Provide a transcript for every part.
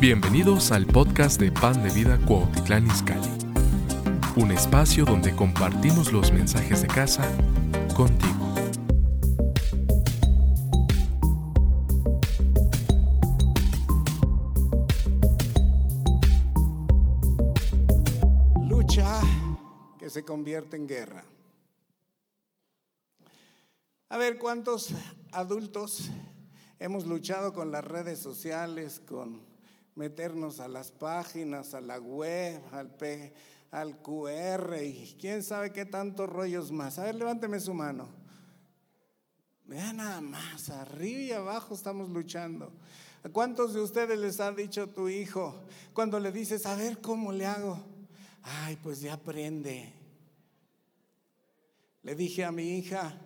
Bienvenidos al podcast de Pan de Vida Cuautitlán Izcalli, un espacio donde compartimos los mensajes de casa contigo. Lucha que se convierte en guerra. A ver, ¿cuántos adultos hemos luchado con las redes sociales, con meternos a las páginas, a la web, al, P, al QR y quién sabe qué tantos rollos más? A ver, levánteme su mano. Vean nada más, arriba y abajo estamos luchando. ¿A cuántos de ustedes les ha dicho tu hijo cuando le dices, a ver cómo le hago? Ay, pues ya aprende. Le dije a mi hija,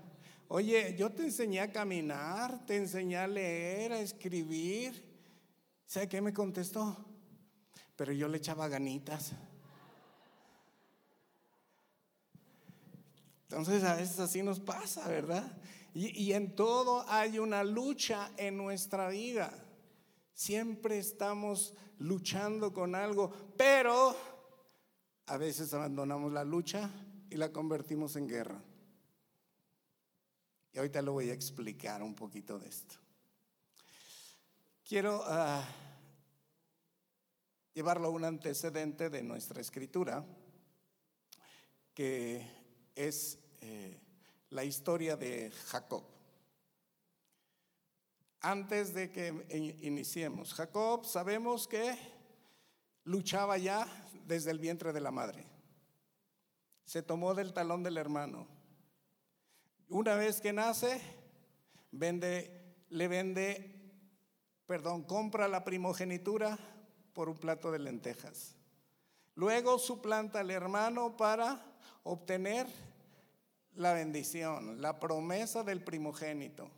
Oye, yo te enseñé a caminar, te enseñé a leer, a escribir. ¿Sabe qué me contestó? Pero yo le echaba ganitas. Entonces a veces así nos pasa, ¿verdad? Y, en todo hay una lucha en nuestra vida. Siempre estamos luchando con algo, pero a veces abandonamos la lucha y la convertimos en guerra. Y ahorita lo voy a explicar un poquito de esto. Quiero uh, llevarlo a un antecedente de nuestra escritura, que es eh, la historia de Jacob. Antes de que iniciemos, Jacob sabemos que luchaba ya desde el vientre de la madre. Se tomó del talón del hermano una vez que nace, vende, le vende, perdón, compra la primogenitura por un plato de lentejas. Luego suplanta al hermano para obtener la bendición, la promesa del primogénito.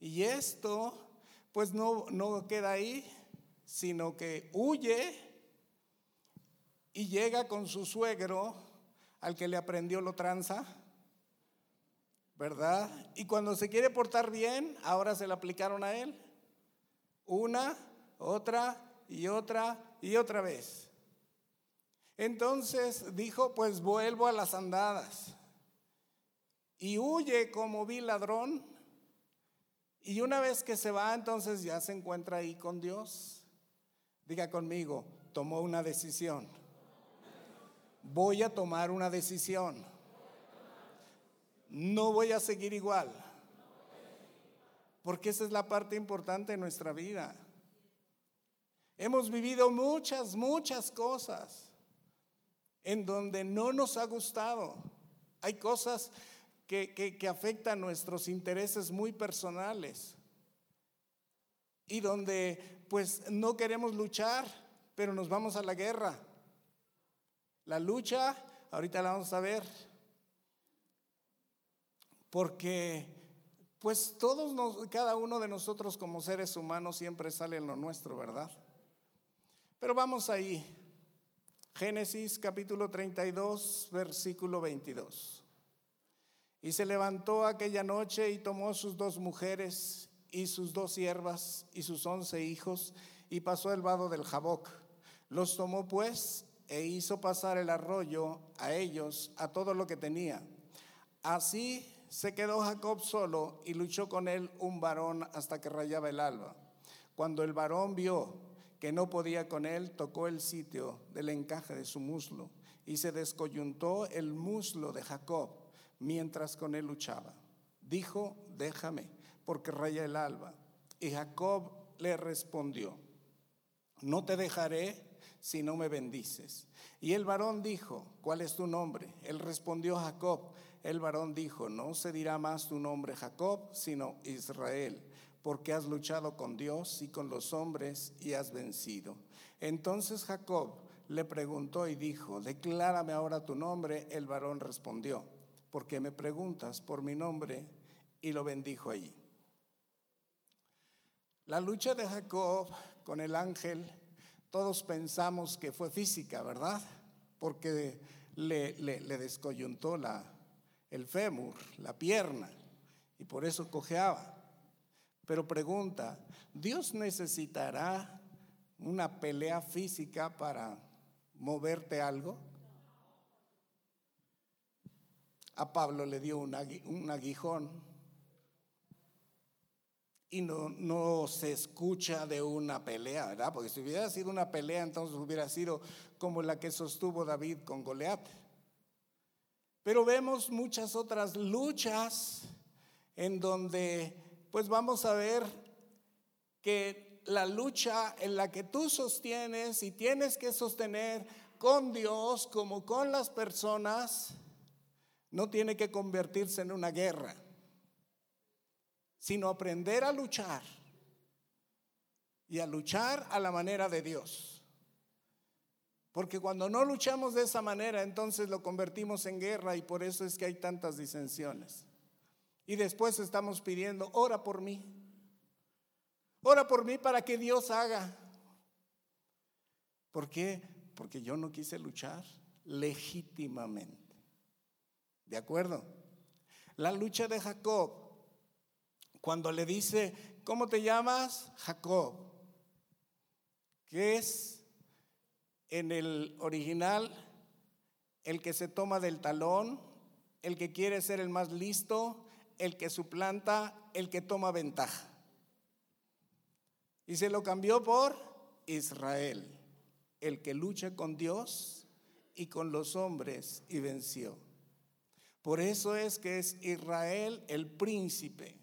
Y esto, pues no, no queda ahí, sino que huye y llega con su suegro, al que le aprendió lo tranza, ¿verdad? Y cuando se quiere portar bien, ahora se le aplicaron a él. Una, otra y otra y otra vez. Entonces dijo, pues vuelvo a las andadas. Y huye como vi ladrón. Y una vez que se va, entonces ya se encuentra ahí con Dios. Diga conmigo, tomó una decisión. Voy a tomar una decisión no voy a seguir igual. Porque esa es la parte importante de nuestra vida. Hemos vivido muchas, muchas cosas en donde no nos ha gustado. Hay cosas que, que, afectan nuestros intereses muy personales y donde pues no queremos luchar, pero nos vamos a la guerra. La lucha, ahorita la vamos a ver, porque pues todos, cada uno de nosotros como seres humanos siempre sale en lo nuestro, ¿verdad? Pero vamos ahí. Génesis capítulo 32, versículo 22. Y se levantó aquella noche y tomó sus dos mujeres y sus dos siervas y sus once hijos y pasó el vado del Jaboc. Los tomó pues e hizo pasar el arroyo a ellos, a todo lo que tenía. Así se quedó Jacob solo y luchó con él un varón hasta que rayaba el alba. Cuando el varón vio que no podía con él, tocó el sitio del encaje de su muslo y se descoyuntó el muslo de Jacob mientras con él luchaba. Dijo, déjame, porque raya el alba. Y Jacob le respondió, no te dejaré si no me bendices. Y el varón dijo, ¿cuál es tu nombre? Él respondió, Jacob. El varón dijo, no se dirá más tu nombre Jacob, sino Israel, porque has luchado con Dios y con los hombres y has vencido. Entonces Jacob le preguntó y dijo, declárame ahora tu nombre. El varón respondió, porque me preguntas por mi nombre? Y lo bendijo allí. La lucha de Jacob con el ángel, todos pensamos que fue física, ¿verdad? Porque le descoyuntó la, el fémur, la pierna, y por eso cojeaba. Pero pregunta, ¿Dios necesitará una pelea física para moverte algo. A Pablo le dio un, aguijón y no, no se escucha de una pelea, ¿verdad? Porque si hubiera sido una pelea, entonces hubiera sido como la que sostuvo David con Goliat. Pero vemos muchas otras luchas en donde pues vamos a ver que la lucha en la que tú sostienes y tienes que sostener con Dios como con las personas, no tiene que convertirse en una guerra, sino aprender a luchar y a luchar a la manera de Dios. Porque cuando no luchamos de esa manera, entonces lo convertimos en guerra y por eso es que hay tantas disensiones. Y después estamos pidiendo, ora por mí. Ora por mí para que Dios haga. ¿Por qué? Porque yo no quise luchar legítimamente. ¿De acuerdo? La lucha de Jacob, cuando le dice, ¿cómo te llamas? Jacob. ¿Qué es en el original el que se toma del talón, el que quiere ser el más listo, el que suplanta, el que toma ventaja. Y se lo cambió por Israel, el que lucha con Dios y con los hombres y venció. Por eso es que es Israel el príncipe.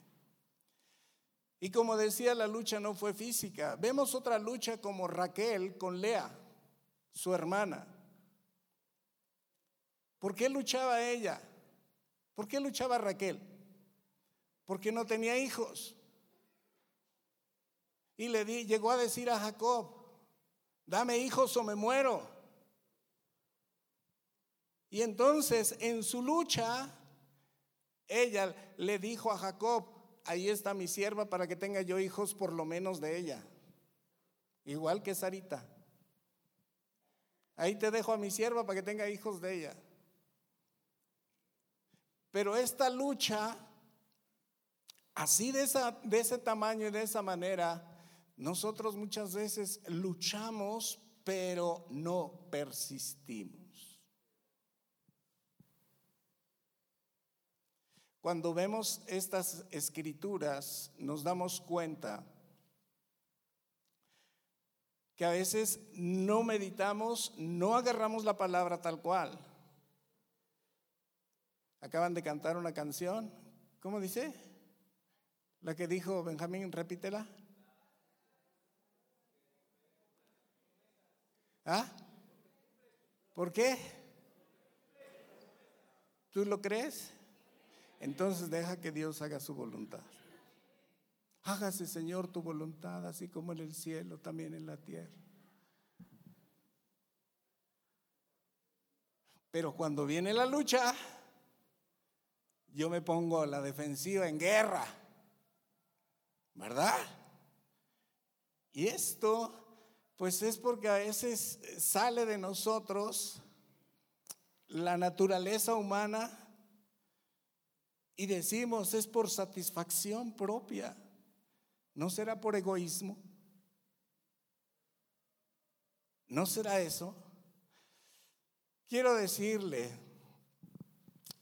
Y como decía, la lucha no fue física. Vemos otra lucha como Raquel con Lea, su hermana. ¿Por qué luchaba ella? ¿Por qué luchaba Raquel? Porque no tenía hijos. Y le di, llegó a decir a Jacob, dame hijos o me muero. Y entonces en su lucha, ella le dijo a Jacob, ahí está mi sierva para que tenga yo hijos por lo menos de ella. Igual que Sarita. Ahí te dejo a mi sierva para que tenga hijos de ella. Pero esta lucha, así de, ese tamaño y de esa manera, nosotros muchas veces luchamos, pero no persistimos. Cuando vemos estas escrituras, nos damos cuenta que a veces no meditamos, no agarramos la palabra tal cual. Acaban de cantar una canción, ¿cómo dice? La que dijo Benjamín, repítela. ¿Ah? ¿Por qué? ¿Tú lo crees? Entonces deja que Dios haga su voluntad. Hágase, Señor, tu voluntad, así como en el cielo, también en la tierra. Pero cuando viene la lucha, yo me pongo a la defensiva en guerra. ¿Verdad? Y esto pues es porque a veces sale de nosotros la naturaleza humana y decimos es por satisfacción propia, no será por egoísmo, no será eso. Quiero decirle,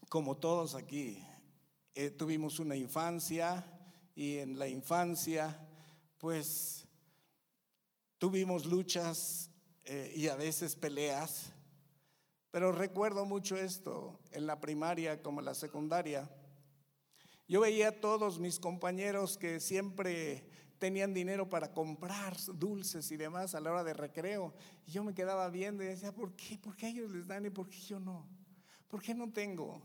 como todos aquí, eh, tuvimos una infancia y en la infancia, pues Tuvimos luchas eh, y a veces peleas, pero recuerdo mucho esto en la primaria como en la secundaria. Yo veía a todos mis compañeros que siempre tenían dinero para comprar dulces y demás a la hora de recreo. Y yo me quedaba viendo y decía, ¿por qué? ¿Por qué ellos les dan y por qué yo no? ¿Por qué no tengo?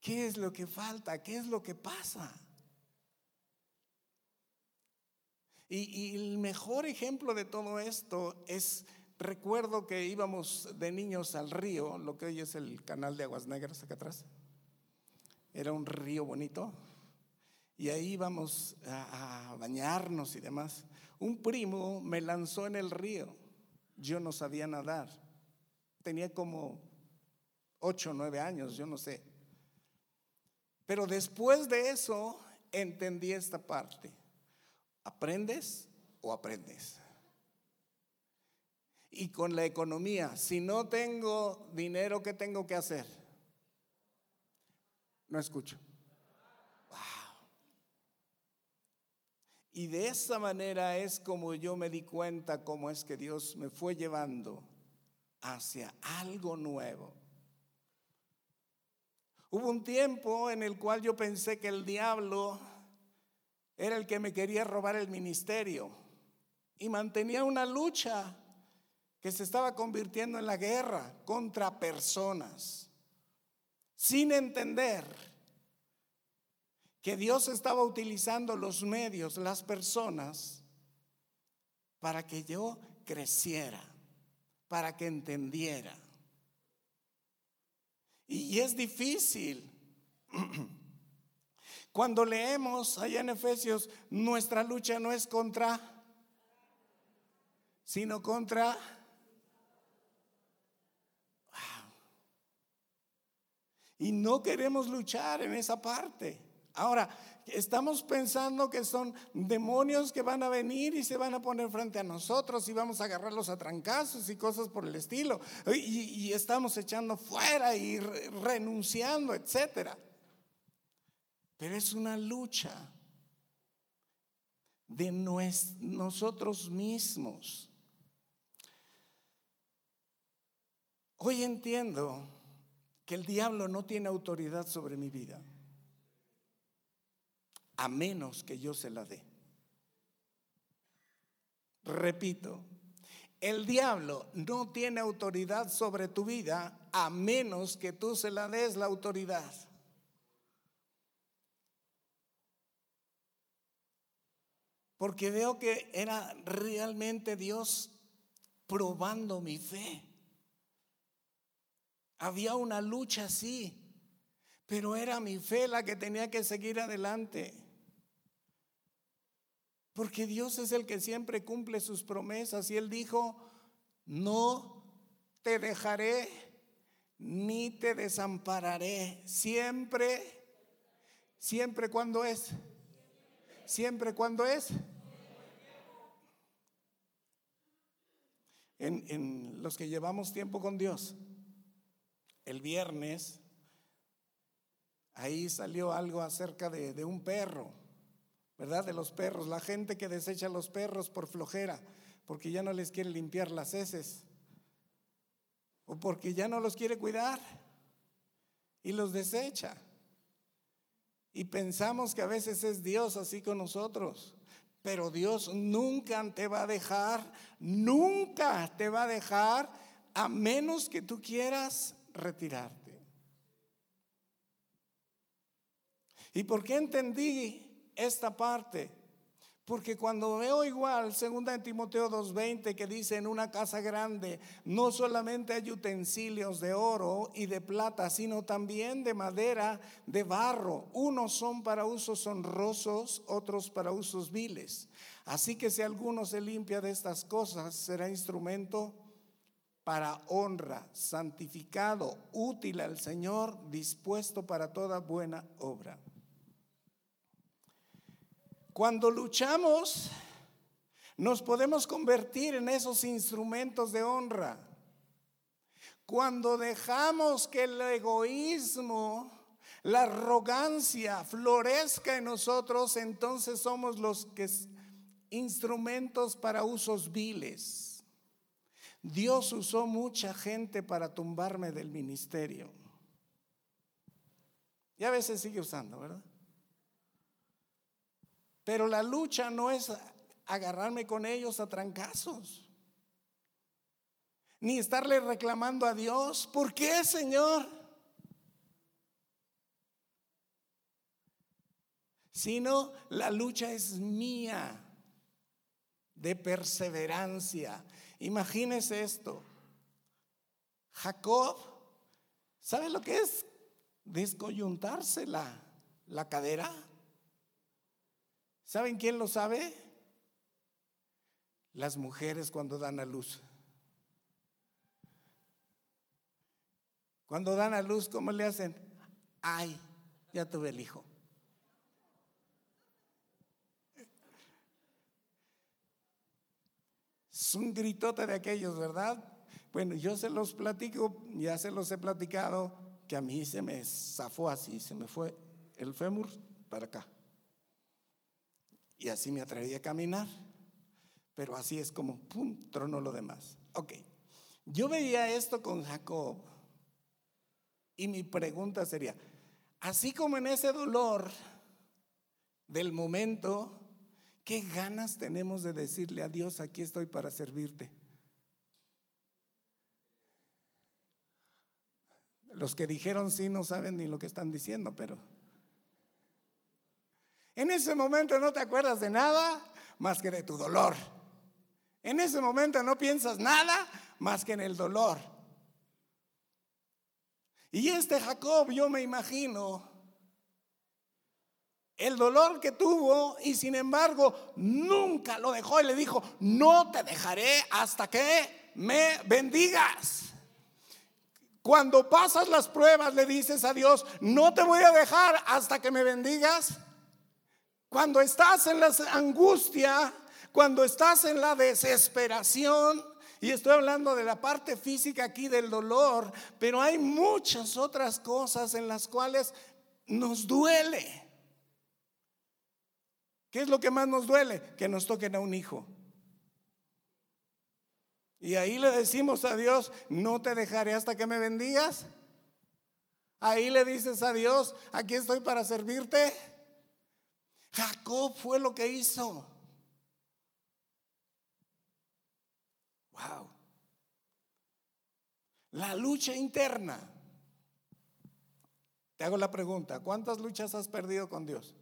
¿Qué es lo que falta? ¿Qué es lo que pasa? Y, el mejor ejemplo de todo esto es, recuerdo que íbamos de niños al río, lo que hoy es el canal de Aguas Negras acá atrás. Era un río bonito. Y ahí íbamos a, bañarnos y demás. Un primo me lanzó en el río. Yo no sabía nadar. Tenía como ocho o nueve años, yo no sé. Pero después de eso entendí esta parte. ¿Aprendes o aprendes? y con la economía. Si no tengo dinero, ¿qué tengo que hacer? No escucho. Y de esa manera es como yo me di cuenta cómo es que Dios me fue llevando hacia algo nuevo. Hubo un tiempo en el cual yo pensé que el diablo era el que me quería robar el ministerio y mantenía una lucha que se estaba convirtiendo en la guerra contra personas, sin entender que Dios estaba utilizando los medios, las personas, para que yo creciera, para que entendiera. Y es difícil. Cuando leemos allá en Efesios, nuestra lucha no es contra, sino contra... Y no queremos luchar en esa parte. Ahora, estamos pensando que son demonios que van a venir y se van a poner frente a nosotros y vamos a agarrarlos a trancazos y cosas por el estilo. Y, estamos echando fuera y renunciando, etcétera. Pero es una lucha de nosotros mismos. Hoy entiendo que el diablo no tiene autoridad sobre mi vida a menos que yo se la dé. Repito, el diablo no tiene autoridad sobre tu vida a menos que tú se la des la autoridad. Porque veo que era realmente Dios probando mi fe. Había una lucha así, pero era mi fe la que tenía que seguir adelante. Porque Dios es el que siempre cumple sus promesas y Él dijo, no te dejaré ni te desampararé. Siempre, siempre cuando es, siempre cuando es. En, los que llevamos tiempo con Dios, el viernes, ahí salió algo acerca de un perro ¿verdad? De los perros, la gente que desecha a los perros por flojera, porque ya no les quiere limpiar las heces, o porque ya no los quiere cuidar y los desecha. Y pensamos que a veces es Dios así con nosotros, pero Dios nunca te va a dejar, nunca te va a dejar a menos que tú quieras retirarte. ¿Y por qué entendí esta parte. Porque cuando veo igual, segunda en Timoteo 2:20, que dice en una casa grande, no solamente hay utensilios de oro y de plata, sino también de madera, de barro. Unos son para usos honrosos, otros para usos viles. Así que si alguno se limpia de estas cosas, será instrumento para honra, santificado, útil al Señor, dispuesto para toda buena obra. Cuando luchamos, nos podemos convertir en esos instrumentos de honra. Cuando dejamos que el egoísmo, la arrogancia florezca en nosotros, entonces somos los que instrumentos para usos viles. Dios usó mucha gente para tumbarme del ministerio. Y a veces sigue usando, ¿verdad? Pero la lucha no es agarrarme con ellos a trancazos. Ni estarle reclamando a Dios, ¿por qué, Señor? Sino la lucha es mía de perseverancia. Imagínese esto. Jacob, ¿sabe lo que es descoyuntarse la, la cadera? ¿Saben quién lo sabe? Las mujeres cuando dan a luz. Cuando dan a luz, ¿cómo le hacen? Ay, ya tuve el hijo. Un gritote de aquellos, ¿verdad? Bueno, yo se los platico, ya se los he platicado, que a mí se me zafó así, se me fue el fémur para acá. Y así me atreví a caminar. Pero así es como, ¡pum!, tronó lo demás. Ok, yo veía esto con Jacob. Y mi pregunta sería, así como en ese dolor del momento, ¿qué ganas tenemos de decirle a Dios, aquí estoy para servirte? Los que dijeron sí no saben ni lo que están diciendo, pero en ese momento no te acuerdas de nada más que de tu dolor. En ese momento no piensas nada más que en el dolor. Y este Jacob, yo me imagino, el dolor que tuvo y sin embargo nunca lo dejó y le dijo, no te dejaré hasta que me bendigas. Cuando pasas las pruebas le dices a Dios, no te voy a dejar hasta que me bendigas. Cuando estás en la angustia, cuando estás en la desesperación, y estoy hablando de la parte física aquí del dolor, pero hay muchas otras cosas en las cuales nos duele. ¿Qué es lo que más nos duele? Que nos toquen a un hijo. Y ahí le decimos a Dios, no te dejaré hasta que me bendigas. Ahí le dices a Dios, aquí estoy para servirte. Jacob fue lo que hizo. Wow. La lucha interna. Te hago la pregunta, ¿cuántas luchas has perdido con Dios?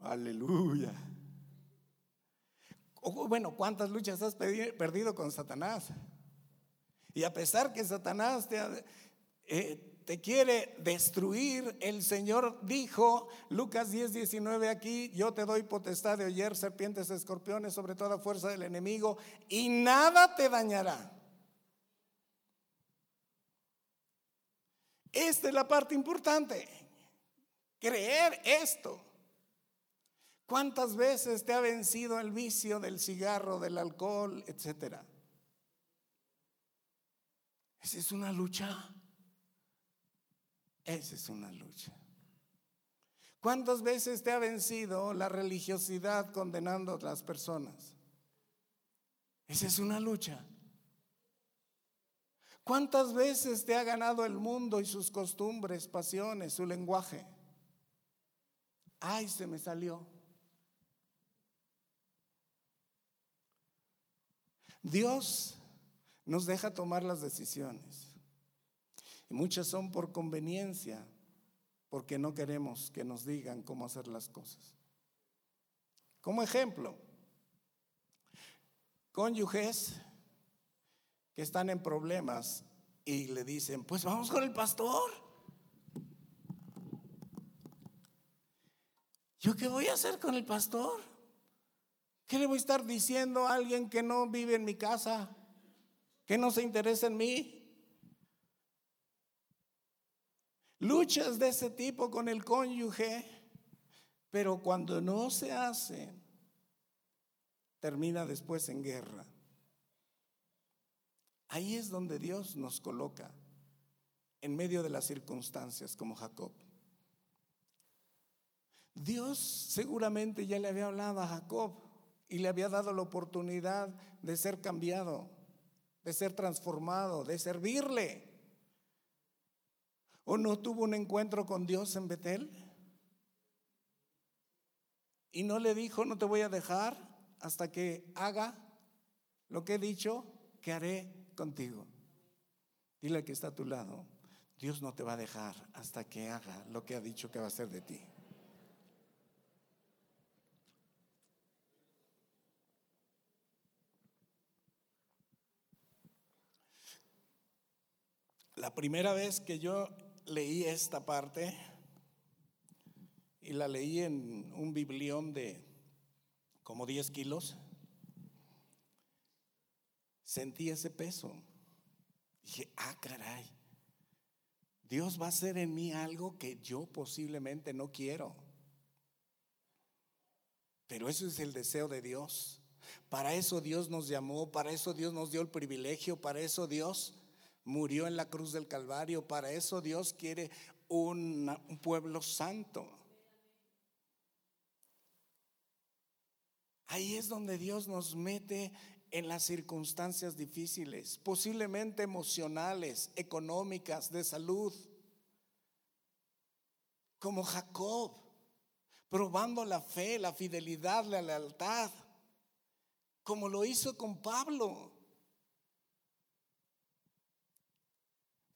Aleluya. Bueno, ¿cuántas luchas has perdido con Satanás? Y a pesar que Satanás te, eh, te quiere destruir, el Señor dijo, Lucas 10, 19 aquí, yo te doy potestad de oyer serpientes, escorpiones sobre toda fuerza del enemigo y nada te dañará. Esta es la parte importante, creer esto. ¿Cuántas veces te ha vencido el vicio del cigarro, del alcohol, etcétera? Esa es una lucha. Esa es una lucha. ¿Cuántas veces te ha vencido la religiosidad condenando a otras personas? Esa es una lucha. ¿Cuántas veces te ha ganado el mundo y sus costumbres, pasiones, su lenguaje? Ay, se me salió. Dios nos deja tomar las decisiones. Y muchas son por conveniencia, porque no queremos que nos digan cómo hacer las cosas. Como ejemplo, cónyuges que están en problemas y le dicen, pues vamos con el pastor. ¿Yo qué voy a hacer con el pastor? ¿Qué le voy a estar diciendo a alguien que no vive en mi casa? Que no se interesa en mí. Luchas de ese tipo con el cónyuge, pero cuando no se hace, termina después en guerra. Ahí es donde Dios nos coloca, en medio de las circunstancias como Jacob. Dios seguramente ya le había hablado a Jacob y le había dado la oportunidad de ser cambiado, de ser transformado, de servirle. ¿O no tuvo un encuentro con Dios en Betel? Y no le dijo, no te voy a dejar hasta que haga lo que he dicho que haré contigo. Dile que está a tu lado, Dios no te va a dejar hasta que haga lo que ha dicho que va a hacer de ti. La primera vez que yo leí esta parte, y la leí en un biblión de como 10 kilos, sentí ese peso. Dije, ah, caray, Dios va a hacer en mí algo que yo posiblemente no quiero. Pero eso es el deseo de Dios. Para eso Dios nos llamó, para eso Dios nos dio el privilegio, para eso Dios murió en la cruz del Calvario, para eso Dios quiere un, pueblo santo. Ahí es donde Dios nos mete en las circunstancias difíciles, posiblemente emocionales, económicas, de salud, como Jacob, probando la fe, la fidelidad, la lealtad, como lo hizo con Pablo.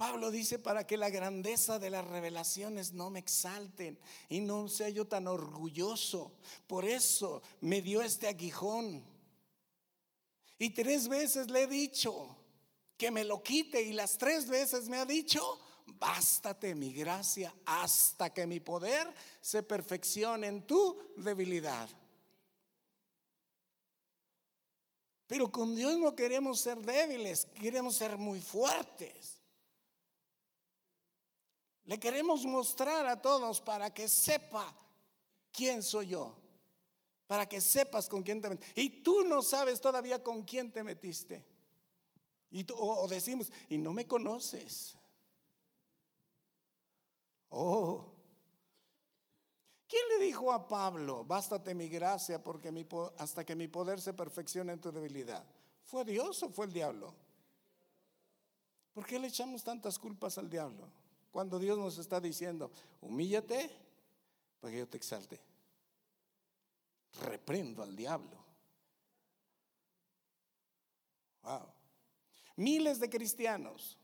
Pablo dice, para que la grandeza de las revelaciones no me exalten y no sea yo tan orgulloso. Por eso me dio este aguijón. Y tres veces le he dicho que me lo quite y las tres veces me ha dicho, bástate mi gracia hasta que mi poder se perfeccione en tu debilidad. Pero con Dios no queremos ser débiles, queremos ser muy fuertes. Le queremos mostrar a todos para que sepa quién soy yo. Para que sepas con quién te metiste. Y tú no sabes todavía con quién te metiste. Y o, decimos, y no me conoces. Oh. ¿Quién le dijo a Pablo, bástate mi gracia porque hasta que mi poder se perfeccione en tu debilidad? ¿Fue Dios o fue el diablo? ¿Por qué le echamos tantas culpas al diablo? Cuando Dios nos está diciendo, humíllate para que yo te exalte. Reprendo al diablo. Wow. Miles de cristianos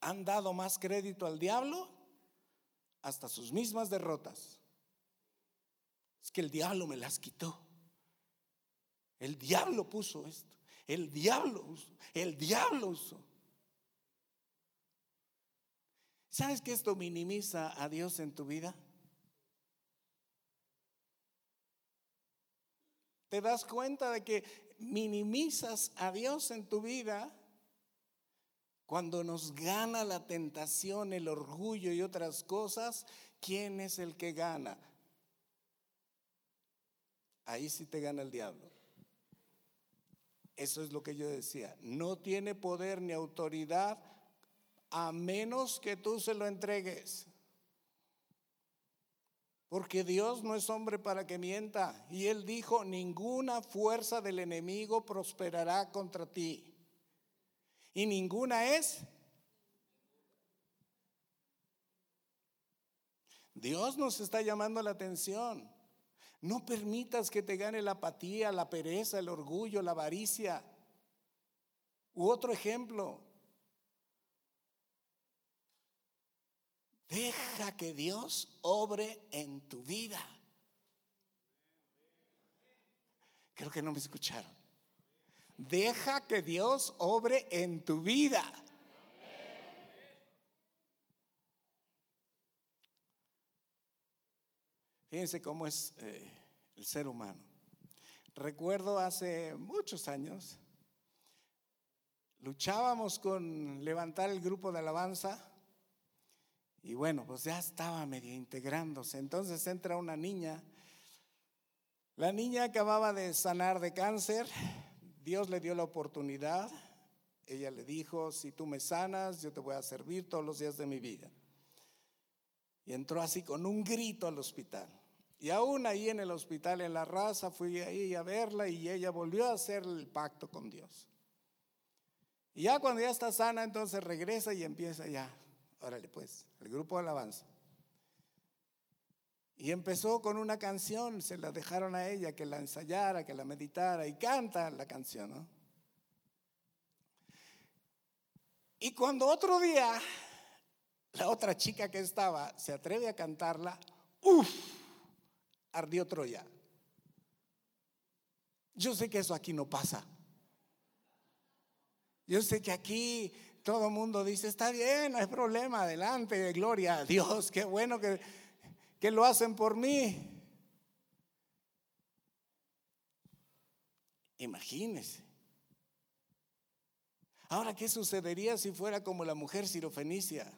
han dado más crédito al diablo hasta sus mismas derrotas. Es que el diablo me las quitó. El diablo puso esto. El diablo. El diablo usó. ¿Sabes que esto minimiza a Dios en tu vida? ¿Te das cuenta de que minimizas a Dios en tu vida cuando nos gana la tentación, el orgullo y otras cosas? ¿Quién es el que gana? Ahí sí te gana el diablo. Eso es lo que yo decía. No tiene poder ni autoridad a menos que tú se lo entregues. Porque Dios no es hombre para que mienta. Y Él dijo, ninguna fuerza del enemigo prosperará contra ti. Y ninguna es. Dios nos está llamando la atención. No permitas que te gane la apatía, la pereza, el orgullo, la avaricia. U otro ejemplo, Deja que Dios obre en tu vida. Creo que no me escucharon. Deja que Dios obre en tu vida. Fíjense cómo es eh, el ser humano. Recuerdo hace muchos años, luchábamos con levantar el grupo de alabanza y bueno, pues ya estaba medio integrándose. Entonces entra una niña. La niña acababa de sanar de cáncer. Dios le dio la oportunidad. Ella le dijo, si tú me sanas, yo te voy a servir todos los días de mi vida. Y entró así con un grito al hospital. Y aún ahí en el hospital, en la raza, fui ahí a verla y ella volvió a hacer el pacto con Dios. Y ya cuando ya está sana, entonces regresa y empieza ya Órale, pues, el grupo de alabanza. Y empezó con una canción, se la dejaron a ella que la ensayara, que la meditara y canta la canción, ¿no? Y cuando otro día la otra chica que estaba se atreve a cantarla, uff, ardió Troya. Yo sé que eso aquí no pasa. Yo sé que aquí todo el mundo dice, está bien, no hay problema, adelante, gloria a Dios, qué bueno que, que lo hacen por mí. Imagínese. Ahora, ¿qué sucedería si fuera como la mujer sirofenicia?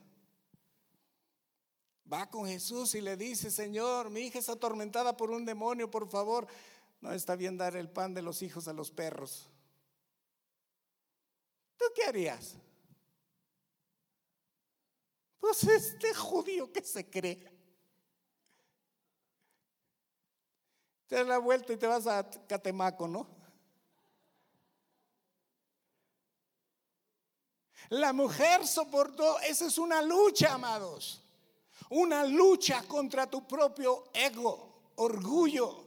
Va con Jesús y le dice, Señor, mi hija está atormentada por un demonio, por favor. No está bien dar el pan de los hijos a los perros. ¿Tú qué harías? Pues este judío que se cree. Te das la vuelta y te vas a Catemaco, ¿no? La mujer soportó, esa es una lucha, amados. Una lucha contra tu propio ego, orgullo.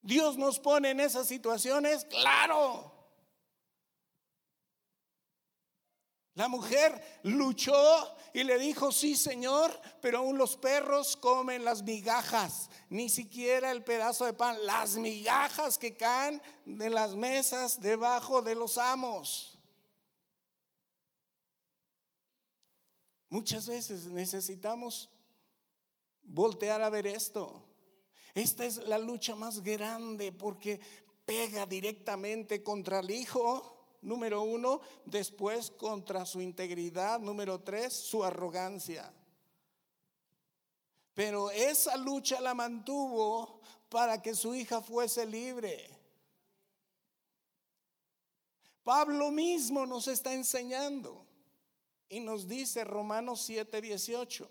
Dios nos pone en esas situaciones, claro. La mujer luchó y le dijo, sí Señor, pero aún los perros comen las migajas, ni siquiera el pedazo de pan, las migajas que caen de las mesas debajo de los amos. Muchas veces necesitamos voltear a ver esto. Esta es la lucha más grande porque pega directamente contra el hijo número uno, después contra su integridad, número tres, su arrogancia. Pero esa lucha la mantuvo para que su hija fuese libre. Pablo mismo nos está enseñando y nos dice Romanos 7, 18.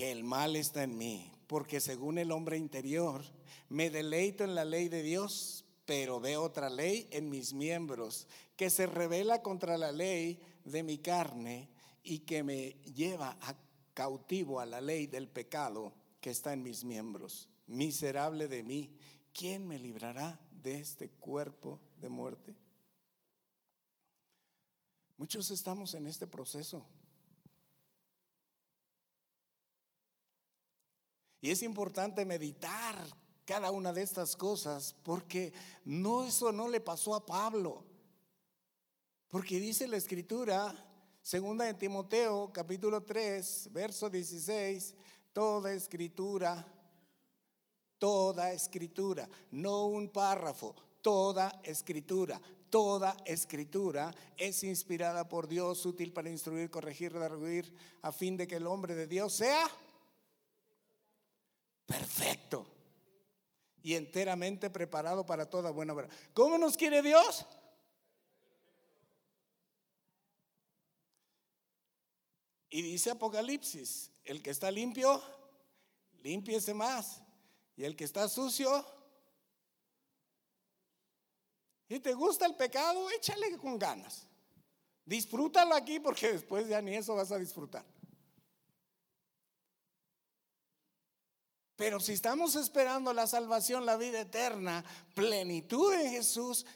que el mal está en mí, porque según el hombre interior, me deleito en la ley de Dios, pero veo otra ley en mis miembros, que se revela contra la ley de mi carne y que me lleva cautivo a la ley del pecado que está en mis miembros. Miserable de mí, ¿quién me librará de este cuerpo de muerte? Muchos estamos en este proceso. Y es importante meditar cada una de estas cosas porque no eso no le pasó a Pablo. Porque dice la escritura, segunda de Timoteo, capítulo 3, verso 16, toda escritura, toda escritura, no un párrafo, toda escritura, toda escritura es inspirada por Dios, útil para instruir, corregir, redarguir, a fin de que el hombre de Dios sea perfecto y enteramente preparado para toda buena obra. ¿Cómo nos quiere Dios? Y dice Apocalipsis, el que está limpio, límpiese más. Y el que está sucio, y te gusta el pecado, échale con ganas. Disfrútalo aquí porque después ya ni eso vas a disfrutar. Pero si estamos esperando la salvación, la vida eterna, plenitud en Jesús,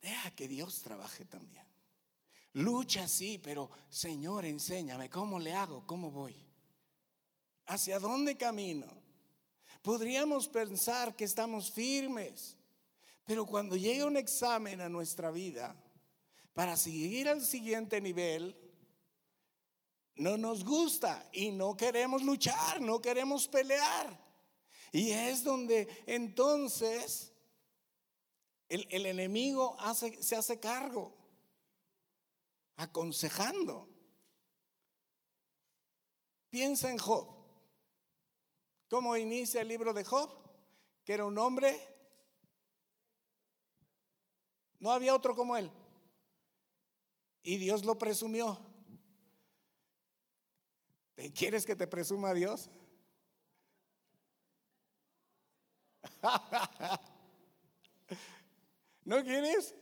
deja que Dios trabaje también. Lucha sí, pero Señor, enséñame cómo le hago, cómo voy. ¿Hacia dónde camino? Podríamos pensar que estamos firmes, pero cuando llega un examen a nuestra vida, para seguir al siguiente nivel, no nos gusta y no queremos luchar, no queremos pelear. Y es donde entonces el, enemigo se hace cargo, aconsejando. Piensa en Job. ¿Cómo inicia el libro de Job? Que era un hombre. No había otro como él. Y Dios lo presumió. ¿Quieres que te presuma Dios? ¿No quieres?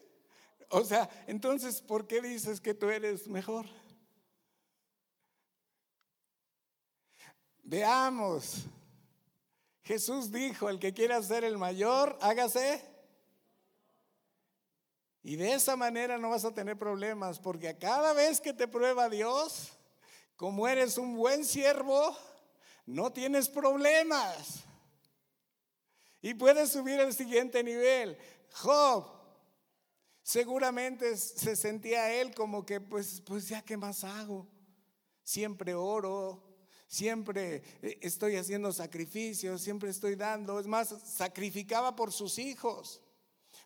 O sea, entonces, ¿por qué dices que tú eres mejor? Veamos. Jesús dijo, el que quiera ser el mayor, hágase Y de esa manera no vas a tener problemas, porque a cada vez que te prueba Dios, como eres un buen siervo, no tienes problemas. Y puedes subir al siguiente nivel. Job, seguramente se sentía él como que, pues, pues ya, ¿qué más hago? Siempre oro, siempre eh, estoy haciendo sacrificios, siempre estoy dando. Es más, sacrificaba por sus hijos.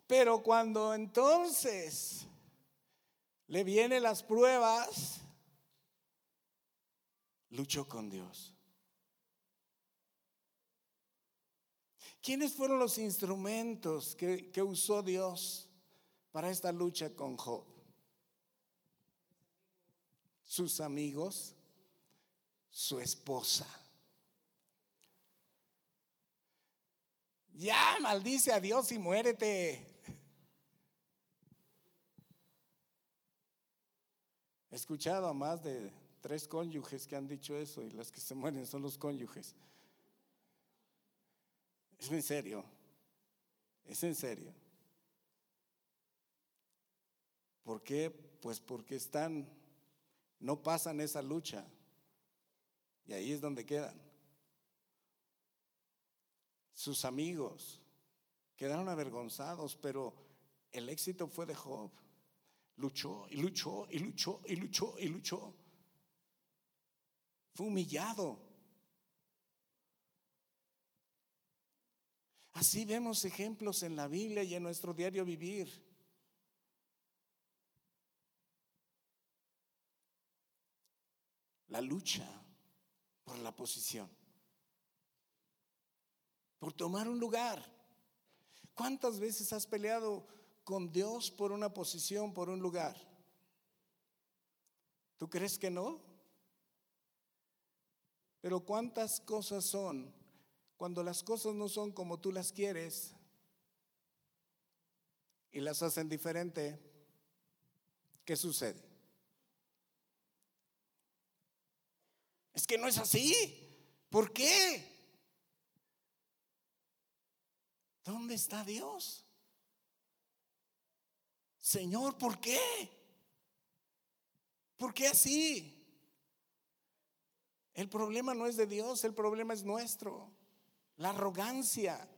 Pero cuando entonces le vienen las pruebas, luchó con Dios. ¿Quiénes fueron los instrumentos que, que, usó Dios para esta lucha con Job? Sus amigos, su esposa. Ya maldice a Dios y muérete. He escuchado a más de tres cónyuges que han dicho eso y las que se mueren son los cónyuges. Es en serio, es en serio. ¿Por qué? Pues porque están, no pasan esa lucha y ahí es donde quedan. Sus amigos quedaron avergonzados, pero el éxito fue de Job. Luchó y luchó y luchó y luchó y luchó. Fue humillado. Así vemos ejemplos en la Biblia y en nuestro diario vivir. La lucha por la posición, por tomar un lugar. ¿Cuántas veces has peleado con Dios por una posición, por un lugar? ¿Tú crees que no? Pero cuántas cosas son cuando las cosas no son como tú las quieres y las hacen diferente, ¿qué sucede? Es que no es así. ¿Por qué? ¿Dónde está Dios? Señor, ¿por qué? ¿Por qué así? El problema no es de Dios, el problema es nuestro. La arrogancia.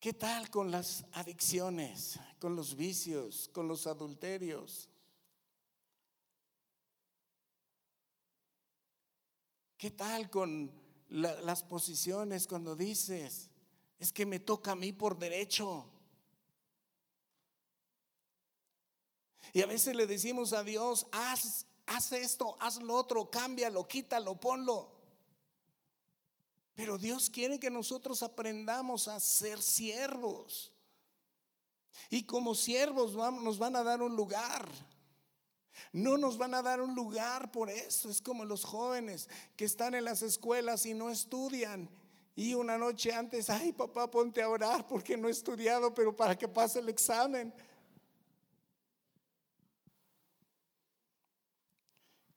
¿Qué tal con las adicciones, con los vicios, con los adulterios? ¿Qué tal con las posiciones cuando dices, es que me toca a mí por derecho. Y a veces le decimos a Dios, haz, haz esto, haz lo otro, cámbialo, quítalo, ponlo. Pero Dios quiere que nosotros aprendamos a ser siervos. Y como siervos nos van a dar un lugar. No nos van a dar un lugar por eso. Es como los jóvenes que están en las escuelas y no estudian y una noche antes, ay papá, ponte a orar porque no he estudiado, pero para que pase el examen.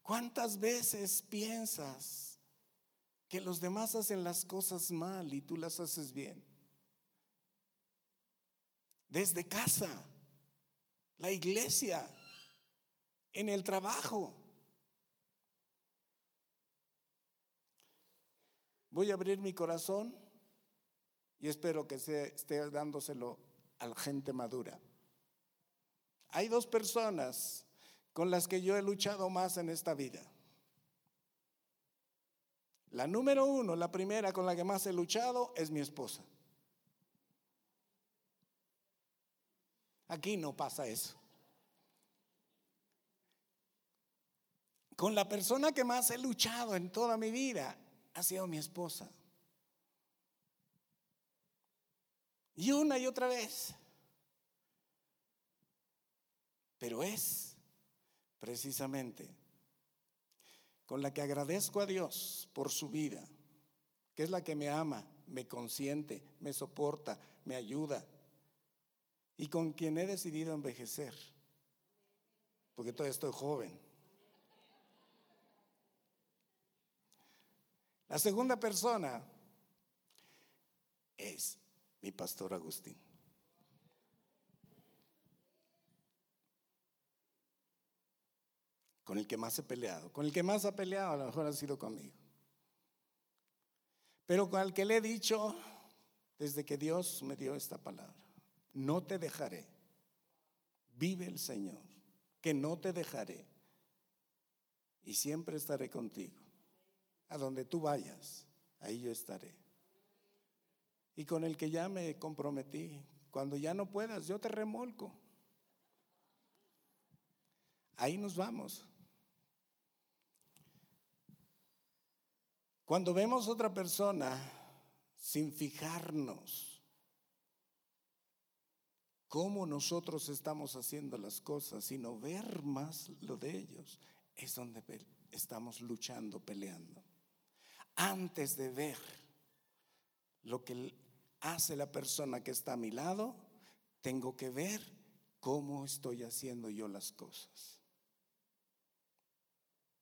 ¿Cuántas veces piensas que los demás hacen las cosas mal y tú las haces bien? Desde casa, la iglesia, en el trabajo. Voy a abrir mi corazón y espero que se esté dándoselo a la gente madura. Hay dos personas con las que yo he luchado más en esta vida. La número uno, la primera con la que más he luchado es mi esposa. Aquí no pasa eso. Con la persona que más he luchado en toda mi vida ha sido mi esposa. Y una y otra vez. Pero es precisamente con la que agradezco a Dios por su vida, que es la que me ama, me consiente, me soporta, me ayuda, y con quien he decidido envejecer, porque todavía estoy joven. La segunda persona es mi pastor Agustín. Con el que más he peleado, con el que más ha peleado, a lo mejor ha sido conmigo. Pero con el que le he dicho, desde que Dios me dio esta palabra, no te dejaré. Vive el Señor, que no te dejaré. Y siempre estaré contigo. A donde tú vayas, ahí yo estaré. Y con el que ya me comprometí, cuando ya no puedas, yo te remolco. Ahí nos vamos. Cuando vemos otra persona sin fijarnos cómo nosotros estamos haciendo las cosas, sino ver más lo de ellos, es donde estamos luchando, peleando. Antes de ver lo que hace la persona que está a mi lado, tengo que ver cómo estoy haciendo yo las cosas.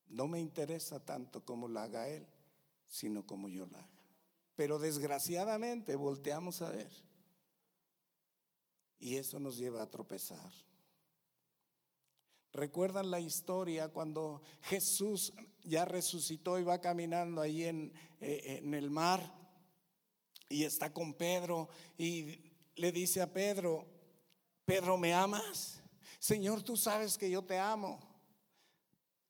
No me interesa tanto como lo haga él, sino como yo la haga. Pero desgraciadamente volteamos a ver. Y eso nos lleva a tropezar. ¿Recuerdan la historia cuando Jesús ya resucitó y va caminando ahí en, eh, en el mar y está con Pedro y le dice a Pedro, Pedro, ¿me amas? Señor, tú sabes que yo te amo.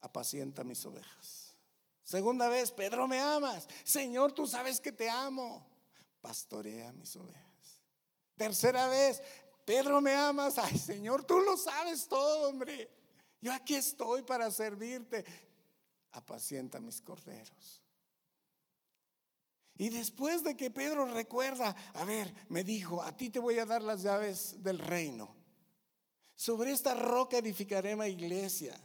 Apacienta mis ovejas. Segunda vez, Pedro, ¿me amas? Señor, tú sabes que te amo. Pastorea mis ovejas. Tercera vez, Pedro, ¿me amas? Ay, Señor, tú lo sabes todo, hombre. Yo aquí estoy para servirte. Apacienta mis corderos. Y después de que Pedro recuerda, a ver, me dijo, a ti te voy a dar las llaves del reino. Sobre esta roca edificaré mi iglesia.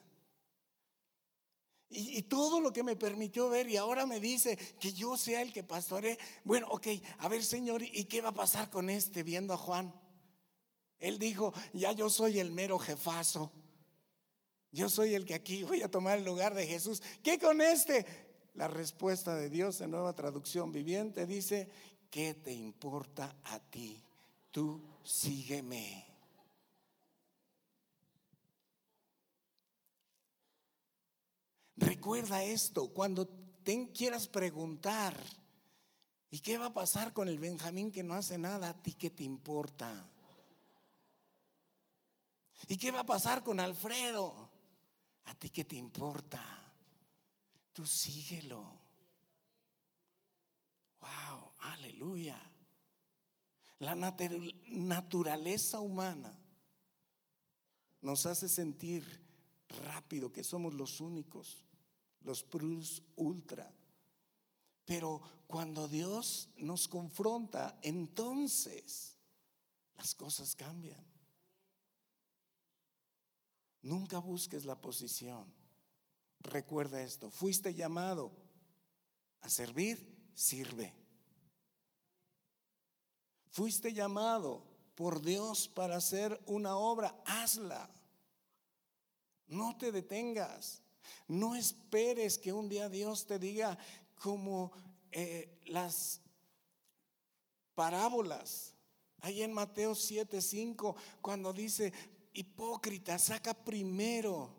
Y, todo lo que me permitió ver y ahora me dice que yo sea el que pastore. Bueno, ok, a ver Señor, ¿y qué va a pasar con este viendo a Juan? Él dijo, ya yo soy el mero jefazo. Yo soy el que aquí voy a tomar el lugar de Jesús. ¿Qué con este? La respuesta de Dios en nueva traducción viviente dice, ¿qué te importa a ti? Tú sígueme. Recuerda esto, cuando te quieras preguntar, ¿y qué va a pasar con el Benjamín que no hace nada? ¿A ti qué te importa? ¿Y qué va a pasar con Alfredo? ¿A ti qué te importa? Tú síguelo. Wow, aleluya. La naturaleza humana nos hace sentir rápido que somos los únicos los Prus Ultra. Pero cuando Dios nos confronta, entonces las cosas cambian. Nunca busques la posición. Recuerda esto, fuiste llamado a servir, sirve. Fuiste llamado por Dios para hacer una obra, hazla. No te detengas. No esperes que un día Dios te diga como eh, las parábolas. Ahí en Mateo 7:5, cuando dice, hipócrita, saca primero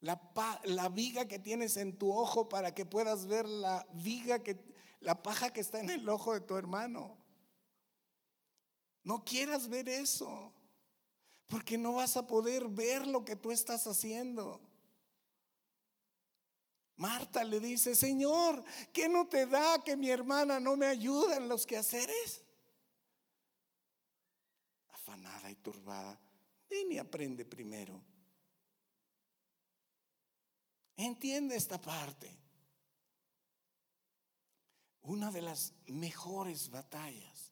la, la, viga que tienes en tu ojo para que puedas ver la viga que, la paja que está en el ojo de tu hermano. No quieras ver eso, porque no vas a poder ver lo que tú estás haciendo. Marta le dice, Señor, ¿qué no te da que mi hermana no me ayuda en los quehaceres? Afanada y turbada, ven y aprende primero. Entiende esta parte. Una de las mejores batallas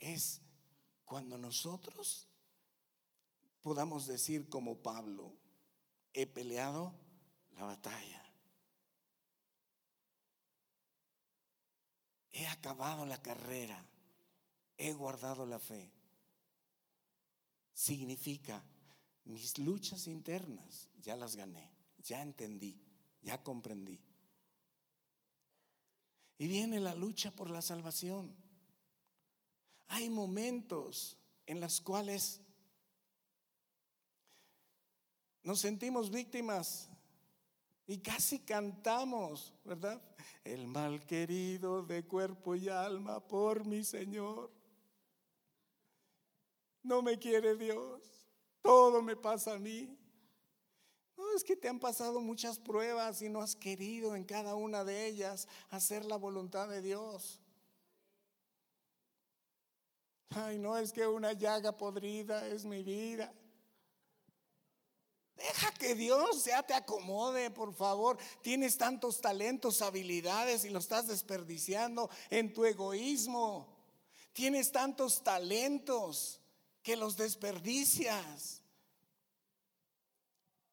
es cuando nosotros podamos decir como Pablo, he peleado la batalla. He acabado la carrera, he guardado la fe. Significa, mis luchas internas ya las gané, ya entendí, ya comprendí. Y viene la lucha por la salvación. Hay momentos en los cuales nos sentimos víctimas y casi cantamos, ¿verdad? El mal querido de cuerpo y alma por mi Señor. No me quiere Dios, todo me pasa a mí. No, es que te han pasado muchas pruebas y no has querido en cada una de ellas hacer la voluntad de Dios. Ay, no es que una llaga podrida es mi vida. Deja que Dios ya te acomode, por favor. Tienes tantos talentos, habilidades y lo estás desperdiciando en tu egoísmo. Tienes tantos talentos que los desperdicias.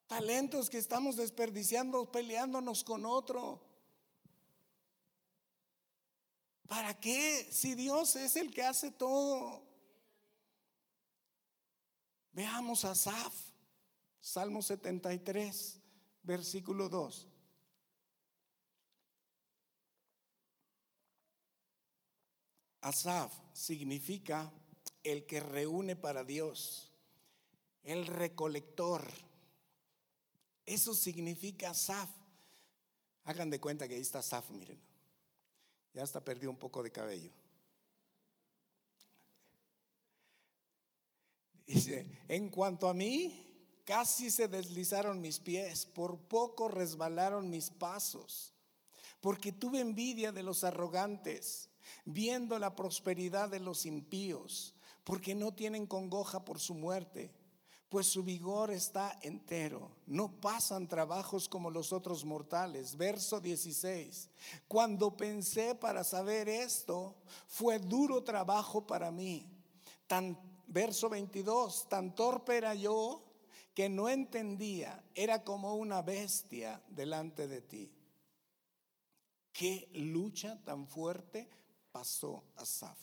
Talentos que estamos desperdiciando peleándonos con otro. ¿Para qué? Si Dios es el que hace todo. Veamos a Saf, Salmo 73, versículo 2. Asaf significa el que reúne para Dios, el recolector. Eso significa Asaf. Hagan de cuenta que ahí está Asaf, miren. Ya hasta perdió un poco de cabello. Dice, en cuanto a mí, casi se deslizaron mis pies, por poco resbalaron mis pasos, porque tuve envidia de los arrogantes, viendo la prosperidad de los impíos, porque no tienen congoja por su muerte pues su vigor está entero. No pasan trabajos como los otros mortales. Verso 16. Cuando pensé para saber esto, fue duro trabajo para mí. Tan, verso 22. Tan torpe era yo que no entendía. Era como una bestia delante de ti. Qué lucha tan fuerte pasó Asaf.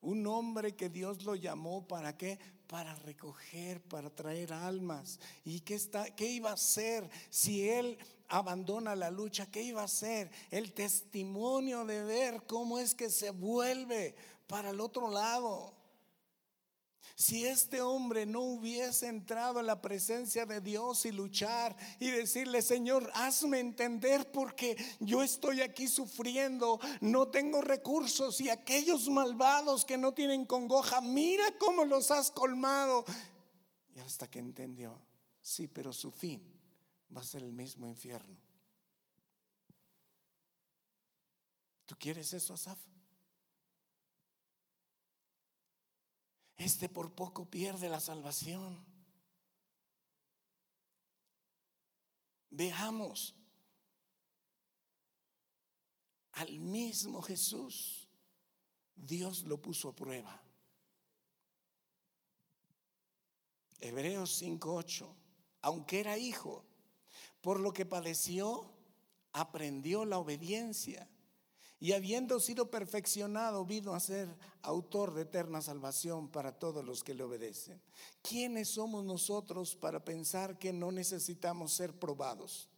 Un hombre que Dios lo llamó para qué? Para recoger, para traer almas. ¿Y qué, está, qué iba a hacer si él abandona la lucha? ¿Qué iba a hacer? El testimonio de ver cómo es que se vuelve para el otro lado. Si este hombre no hubiese entrado en la presencia de Dios y luchar y decirle, Señor, hazme entender porque yo estoy aquí sufriendo, no tengo recursos y aquellos malvados que no tienen congoja, mira cómo los has colmado. Y hasta que entendió, sí, pero su fin va a ser el mismo infierno. ¿Tú quieres eso, Asaf? Este por poco pierde la salvación. Veamos al mismo Jesús. Dios lo puso a prueba. Hebreos 5:8. Aunque era hijo, por lo que padeció, aprendió la obediencia y habiendo sido perfeccionado, vino a ser autor de eterna salvación para todos los que le obedecen. ¿Quiénes somos nosotros para pensar que no necesitamos ser probados?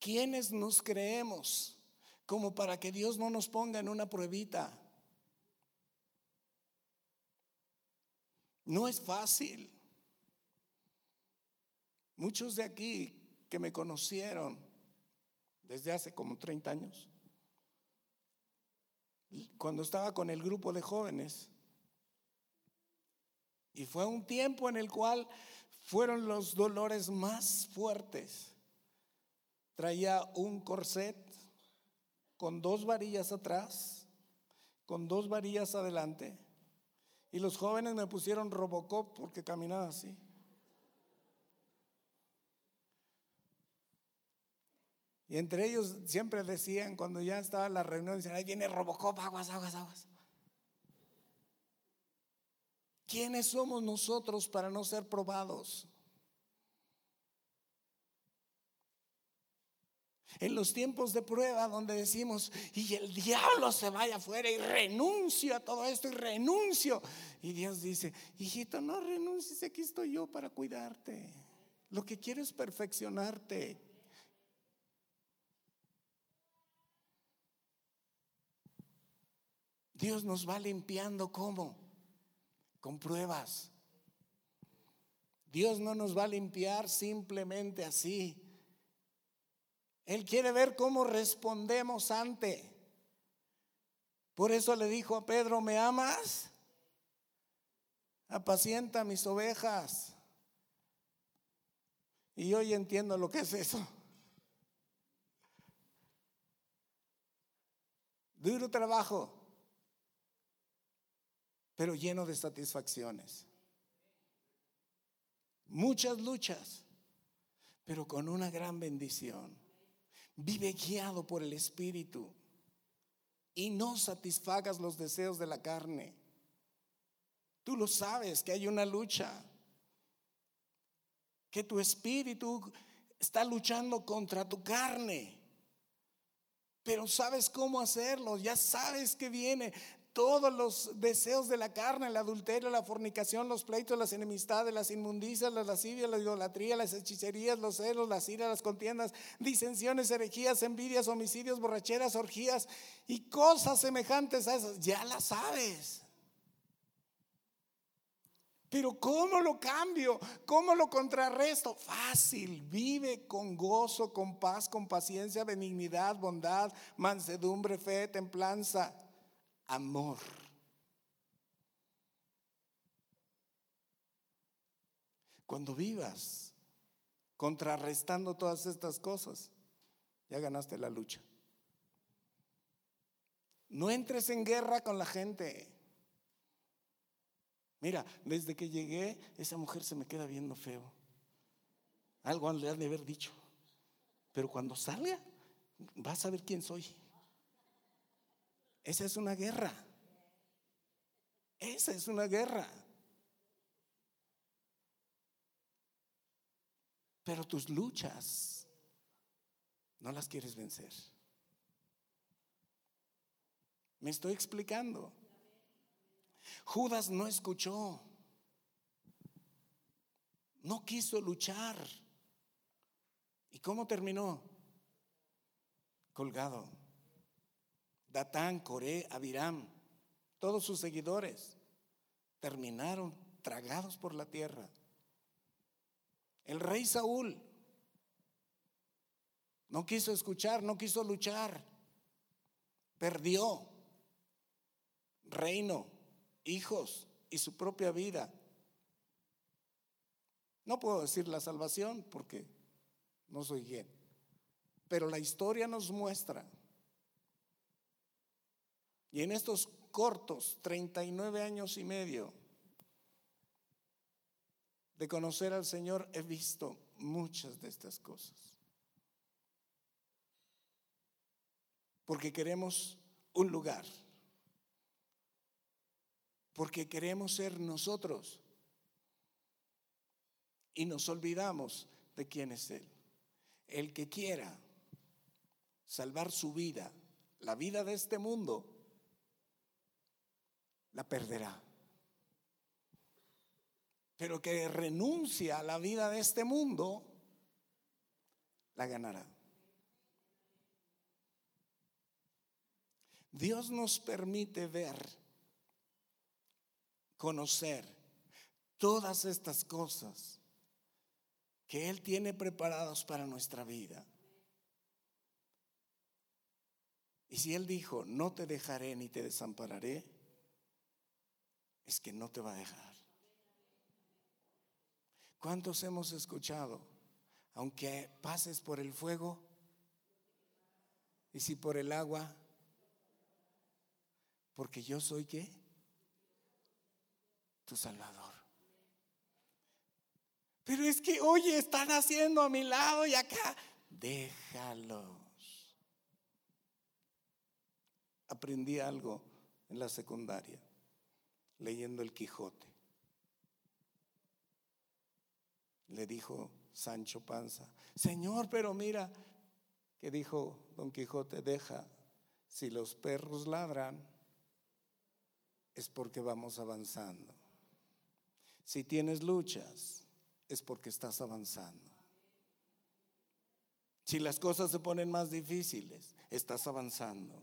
¿Quiénes nos creemos como para que Dios no nos ponga en una pruebita? No es fácil. Muchos de aquí que me conocieron desde hace como 30 años. Cuando estaba con el grupo de jóvenes. Y fue un tiempo en el cual fueron los dolores más fuertes. Traía un corset con dos varillas atrás, con dos varillas adelante. Y los jóvenes me pusieron Robocop porque caminaba así. Y entre ellos siempre decían, cuando ya estaba la reunión, decían, ahí viene Robocop, aguas, aguas, aguas. ¿Quiénes somos nosotros para no ser probados? En los tiempos de prueba donde decimos, y el diablo se vaya afuera y renuncio a todo esto y renuncio. Y Dios dice, hijito, no renuncies, aquí estoy yo para cuidarte. Lo que quiero es perfeccionarte. Dios nos va limpiando ¿cómo? Con pruebas. Dios no nos va a limpiar simplemente así. Él quiere ver cómo respondemos ante. Por eso le dijo a Pedro, ¿me amas? Apacienta mis ovejas. Y hoy entiendo lo que es eso. Duro trabajo, pero lleno de satisfacciones. Muchas luchas, pero con una gran bendición. Vive guiado por el Espíritu y no satisfagas los deseos de la carne. Tú lo sabes que hay una lucha, que tu espíritu está luchando contra tu carne, pero sabes cómo hacerlo, ya sabes que viene todos los deseos de la carne, el adulterio, la fornicación, los pleitos, las enemistades, las inmundicias, las lascivias, la idolatría, las hechicerías, los celos, las iras, las contiendas, disensiones, herejías, envidias, homicidios, borracheras, orgías y cosas semejantes a esas. Ya las sabes. Pero ¿cómo lo cambio? ¿Cómo lo contrarresto? Fácil. Vive con gozo, con paz, con paciencia, benignidad, bondad, mansedumbre, fe, templanza amor. Cuando vivas contrarrestando todas estas cosas, ya ganaste la lucha. No entres en guerra con la gente. Mira, desde que llegué, esa mujer se me queda viendo feo. Algo le han de haber dicho. Pero cuando salga, vas a ver quién soy. Esa es una guerra. Esa es una guerra. Pero tus luchas no las quieres vencer. Me estoy explicando. Judas no escuchó. No quiso luchar. ¿Y cómo terminó? Colgado. Datán, Coré, Abiram, todos sus seguidores terminaron tragados por la tierra. El rey Saúl no quiso escuchar, no quiso luchar, perdió reino, hijos y su propia vida. No puedo decir la salvación porque no soy quien, pero la historia nos muestra y en estos cortos 39 años y medio de conocer al Señor he visto muchas de estas cosas. Porque queremos un lugar. Porque queremos ser nosotros. Y nos olvidamos de quién es Él. El que quiera salvar su vida, la vida de este mundo, la perderá. Pero que renuncia a la vida de este mundo, la ganará. Dios nos permite ver, conocer todas estas cosas que Él tiene preparadas para nuestra vida. Y si Él dijo, no te dejaré ni te desampararé, es que no te va a dejar. ¿Cuántos hemos escuchado? Aunque pases por el fuego y si por el agua, porque yo soy qué? Tu Salvador. Pero es que, oye, están haciendo a mi lado y acá. Déjalos. Aprendí algo en la secundaria leyendo el Quijote. Le dijo Sancho Panza, Señor, pero mira, que dijo Don Quijote, deja, si los perros ladran, es porque vamos avanzando. Si tienes luchas, es porque estás avanzando. Si las cosas se ponen más difíciles, estás avanzando.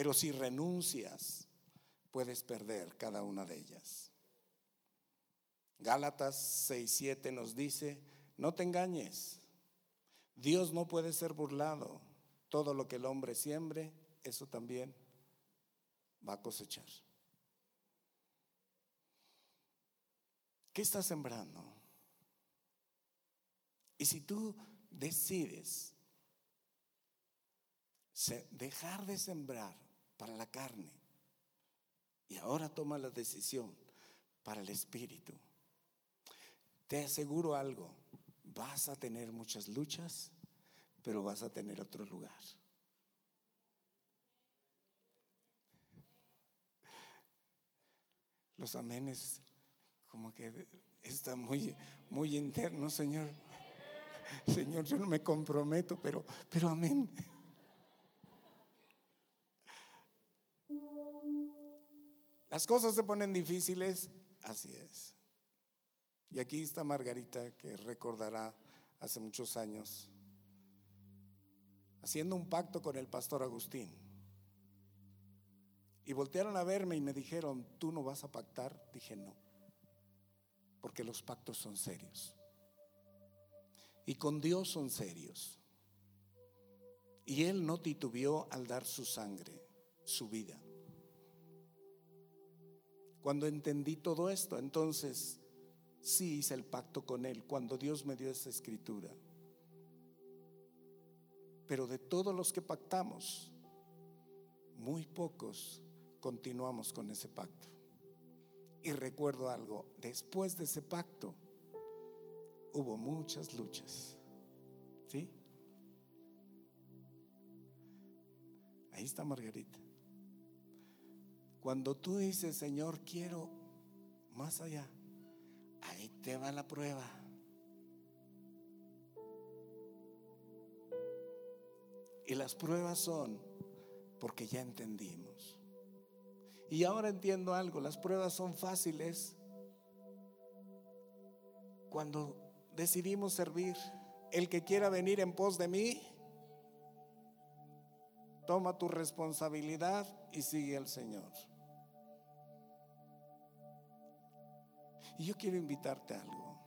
Pero si renuncias, puedes perder cada una de ellas. Gálatas 6:7 nos dice, no te engañes, Dios no puede ser burlado, todo lo que el hombre siembre, eso también va a cosechar. ¿Qué estás sembrando? Y si tú decides dejar de sembrar para la carne y ahora toma la decisión para el espíritu, te aseguro algo, vas a tener muchas luchas, pero vas a tener otro lugar. Los amenes como que está muy muy interno, Señor. Señor, yo no me comprometo, pero pero amén. Las cosas se ponen difíciles, así es. Y aquí está Margarita, que recordará hace muchos años, haciendo un pacto con el pastor Agustín. Y voltearon a verme y me dijeron, ¿tú no vas a pactar? Dije, no, porque los pactos son serios. Y con Dios son serios. Y Él no titubeó al dar su sangre, su vida. Cuando entendí todo esto, entonces sí hice el pacto con Él, cuando Dios me dio esa escritura. Pero de todos los que pactamos, muy pocos continuamos con ese pacto. Y recuerdo algo, después de ese pacto hubo muchas luchas. ¿Sí? Ahí está Margarita. Cuando tú dices, Señor, quiero más allá, ahí te va la prueba. Y las pruebas son porque ya entendimos. Y ahora entiendo algo, las pruebas son fáciles cuando decidimos servir. El que quiera venir en pos de mí, toma tu responsabilidad y sigue al Señor. Y yo quiero invitarte a algo,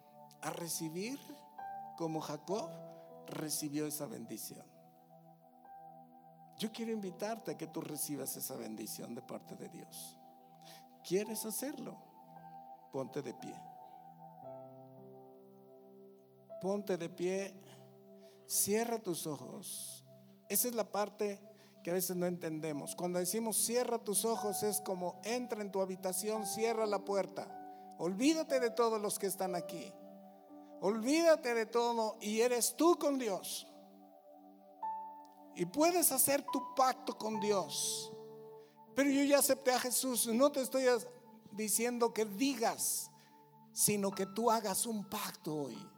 a recibir como Jacob recibió esa bendición. Yo quiero invitarte a que tú recibas esa bendición de parte de Dios. ¿Quieres hacerlo? Ponte de pie. Ponte de pie, cierra tus ojos. Esa es la parte que a veces no entendemos. Cuando decimos cierra tus ojos es como entra en tu habitación, cierra la puerta. Olvídate de todos los que están aquí. Olvídate de todo y eres tú con Dios. Y puedes hacer tu pacto con Dios. Pero yo ya acepté a Jesús. No te estoy diciendo que digas, sino que tú hagas un pacto hoy.